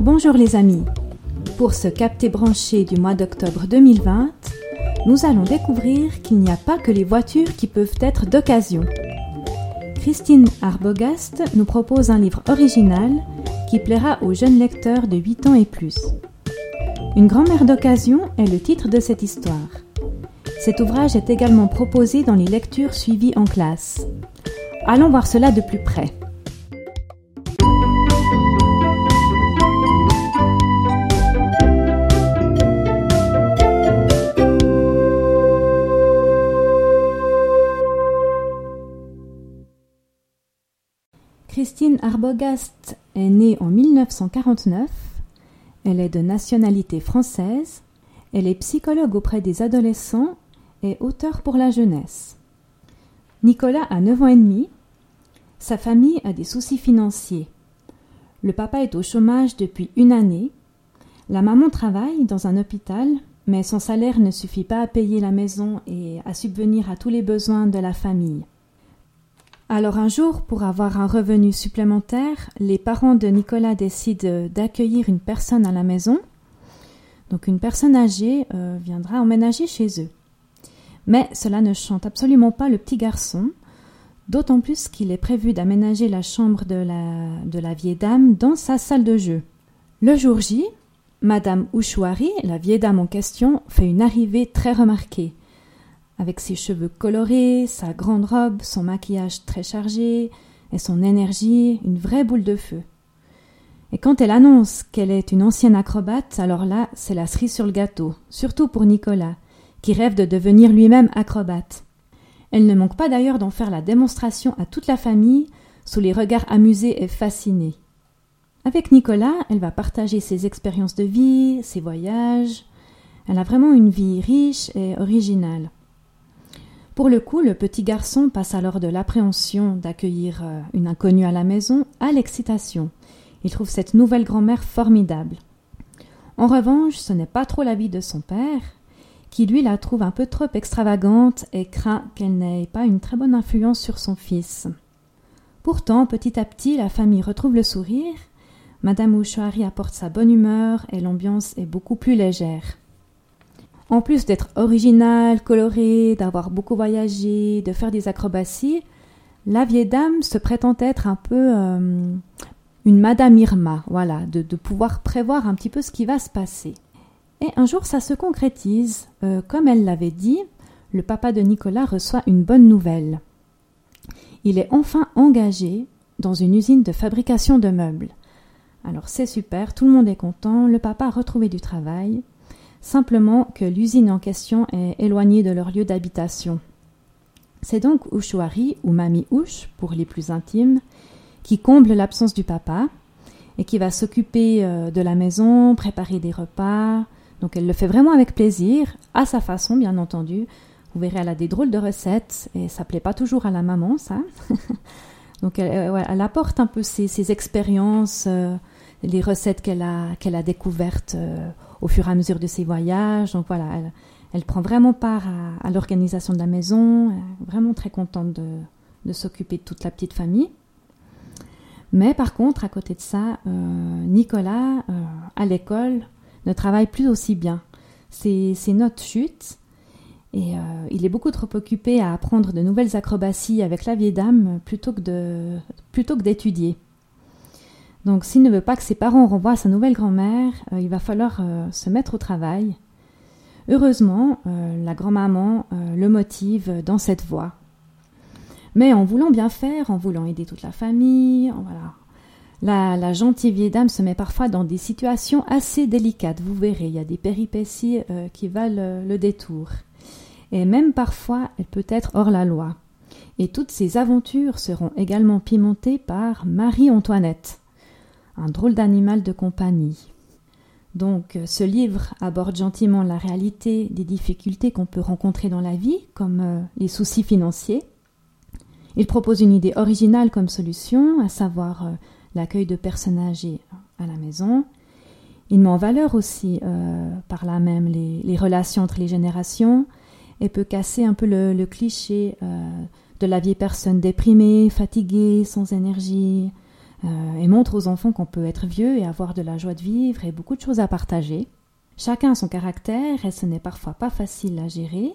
Bonjour les amis. Pour ce capté branché du mois d'octobre 2020, nous allons découvrir qu'il n'y a pas que les voitures qui peuvent être d'occasion. Christine Arbogast nous propose un livre original qui plaira aux jeunes lecteurs de 8 ans et plus. Une grand-mère d'occasion est le titre de cette histoire. Cet ouvrage est également proposé dans les lectures suivies en classe. Allons voir cela de plus près. Christine Arbogast est née en 1949. Elle est de nationalité française. Elle est psychologue auprès des adolescents et auteur pour la jeunesse. Nicolas a 9 ans et demi. Sa famille a des soucis financiers. Le papa est au chômage depuis une année. La maman travaille dans un hôpital, mais son salaire ne suffit pas à payer la maison et à subvenir à tous les besoins de la famille. Alors un jour, pour avoir un revenu supplémentaire, les parents de Nicolas décident d'accueillir une personne à la maison. Donc une personne âgée euh, viendra emménager chez eux. Mais cela ne chante absolument pas le petit garçon, d'autant plus qu'il est prévu d'aménager la chambre de la, vieille dame dans sa salle de jeu. Le jour J, Madame Ouchouari, la vieille dame en question, fait une arrivée très remarquée avec ses cheveux colorés, sa grande robe, son maquillage très chargé et son énergie, une vraie boule de feu. Et quand elle annonce qu'elle est une ancienne acrobate, alors là, c'est la cerise sur le gâteau, surtout pour Nicolas, qui rêve de devenir lui-même acrobate. Elle ne manque pas d'ailleurs d'en faire la démonstration à toute la famille, sous les regards amusés et fascinés. Avec Nicolas, elle va partager ses expériences de vie, ses voyages. Elle a vraiment une vie riche et originale. Pour le coup, le petit garçon passe alors de l'appréhension d'accueillir euh, une inconnue à la maison à l'excitation. Il trouve cette nouvelle grand-mère formidable. En revanche, ce n'est pas trop l'avis de son père, qui lui la trouve un peu trop extravagante et craint qu'elle n'ait pas une très bonne influence sur son fils. Pourtant, petit à petit, la famille retrouve le sourire. Madame Ouchouari apporte sa bonne humeur et l'ambiance est beaucoup plus légère. En plus d'être originale, colorée, d'avoir beaucoup voyagé, de faire des acrobaties, la vieille dame se prétend être un peu euh, une Madame Irma, voilà, de, pouvoir prévoir un petit peu ce qui va se passer. Et un jour, ça se concrétise. Euh, comme elle l'avait dit, le papa de Nicolas reçoit une bonne nouvelle. Il est enfin engagé dans une usine de fabrication de meubles. Alors c'est super, tout le monde est content, le papa a retrouvé du travail, simplement que l'usine en question est éloignée de leur lieu d'habitation. C'est donc Ouchouari, ou Mamie Ouche, pour les plus intimes, qui comble l'absence du papa et qui va s'occuper euh, de la maison, préparer des repas. Donc elle le fait vraiment avec plaisir, à sa façon bien entendu. Vous verrez, elle a des drôles de recettes et ça plaît pas toujours à la maman, ça. Donc elle, euh, elle, apporte un peu ses, expériences, euh, les recettes qu'elle a, qu'elle a découvertes au fur et à mesure de ses voyages. Donc voilà, elle, prend vraiment part à, l'organisation de la maison, vraiment très contente de, s'occuper de toute la petite famille. Mais par contre, à côté de ça, euh, Nicolas, euh, à l'école, ne travaille plus aussi bien. Ses, notes chutent et euh, il est beaucoup trop occupé à apprendre de nouvelles acrobaties avec la vieille dame plutôt que d'étudier. Donc s'il ne veut pas que ses parents renvoient sa nouvelle grand-mère, euh, il va falloir euh, se mettre au travail. Heureusement, euh, la grand-maman le motive dans cette voie. Mais en voulant bien faire, en voulant aider toute la famille, voilà, la, gentille vieille dame se met parfois dans des situations assez délicates. Vous verrez, il y a des péripéties qui valent le détour. Et même parfois, elle peut être hors la loi. Et toutes ces aventures seront également pimentées par Marie-Antoinette un drôle d'animal de compagnie. Donc euh, ce livre aborde gentiment la réalité des difficultés qu'on peut rencontrer dans la vie, comme euh, les soucis financiers. Il propose une idée originale comme solution, à savoir euh, l'accueil de personnes âgées à la maison. Il met en valeur aussi par là même les, relations entre les générations et peut casser un peu le, cliché de la vieille personne déprimée, fatiguée, sans énergie, et montre aux enfants qu'on peut être vieux et avoir de la joie de vivre et beaucoup de choses à partager. Chacun a son caractère et ce n'est parfois pas facile à gérer.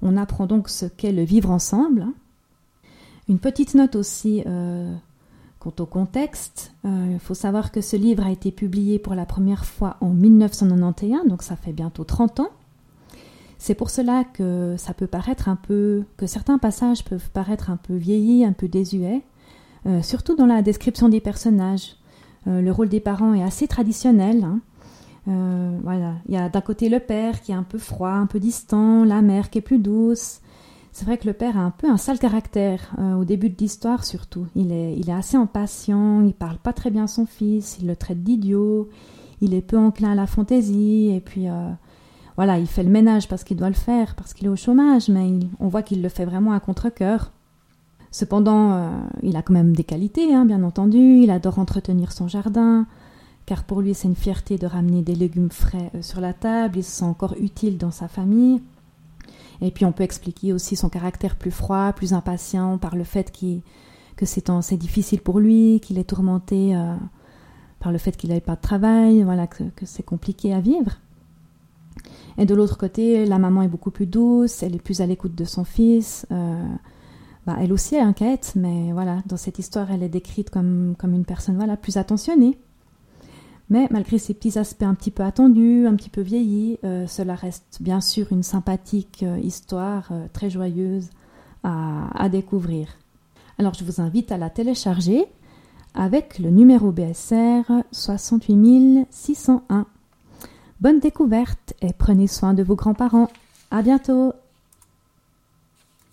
On apprend donc ce qu'est le vivre ensemble. Une petite note aussi Quant au contexte, euh, il faut savoir que ce livre a été publié pour la première fois en 1991, donc ça fait bientôt 30 ans. C'est pour cela que ça peut paraître un peu, que certains passages peuvent paraître un peu vieillis, un peu désuets, euh, surtout dans la description des personnages. Euh, le rôle des parents est assez traditionnel. Hein. voilà, il y a d'un côté le père qui est un peu froid, un peu distant, la mère qui est plus douce, c'est vrai que le père a un peu un sale caractère, euh, au début de l'histoire surtout. Il est, il est assez impatient, il parle pas très bien son fils, il le traite d'idiot, il est peu enclin à la fantaisie, et puis euh, voilà, il fait le ménage parce qu'il doit le faire, parce qu'il est au chômage, mais on voit qu'il le fait vraiment à contre-coeur. Cependant, euh, il a quand même des qualités, hein, bien entendu, il adore entretenir son jardin, car pour lui c'est une fierté de ramener des légumes frais sur la table, il se sent encore utile dans sa famille. Et puis on peut expliquer aussi son caractère plus froid, plus impatient par le fait que c'est difficile pour lui, qu'il est tourmenté euh, par le fait qu'il n'ait pas de travail, voilà, que, c'est compliqué à vivre. Et de l'autre côté, la maman est beaucoup plus douce, elle est plus à l'écoute de son fils. Euh, bah, elle aussi est inquiète, mais voilà, dans cette histoire, elle est décrite comme, une personne voilà, plus attentionnée. Mais malgré ces petits aspects un petit peu attendus, un petit peu vieillis, euh, cela reste bien sûr une sympathique euh, histoire euh, très joyeuse à, découvrir. Alors je vous invite à la télécharger avec le numéro BSR 68601. Bonne découverte et prenez soin de vos grands-parents. À bientôt!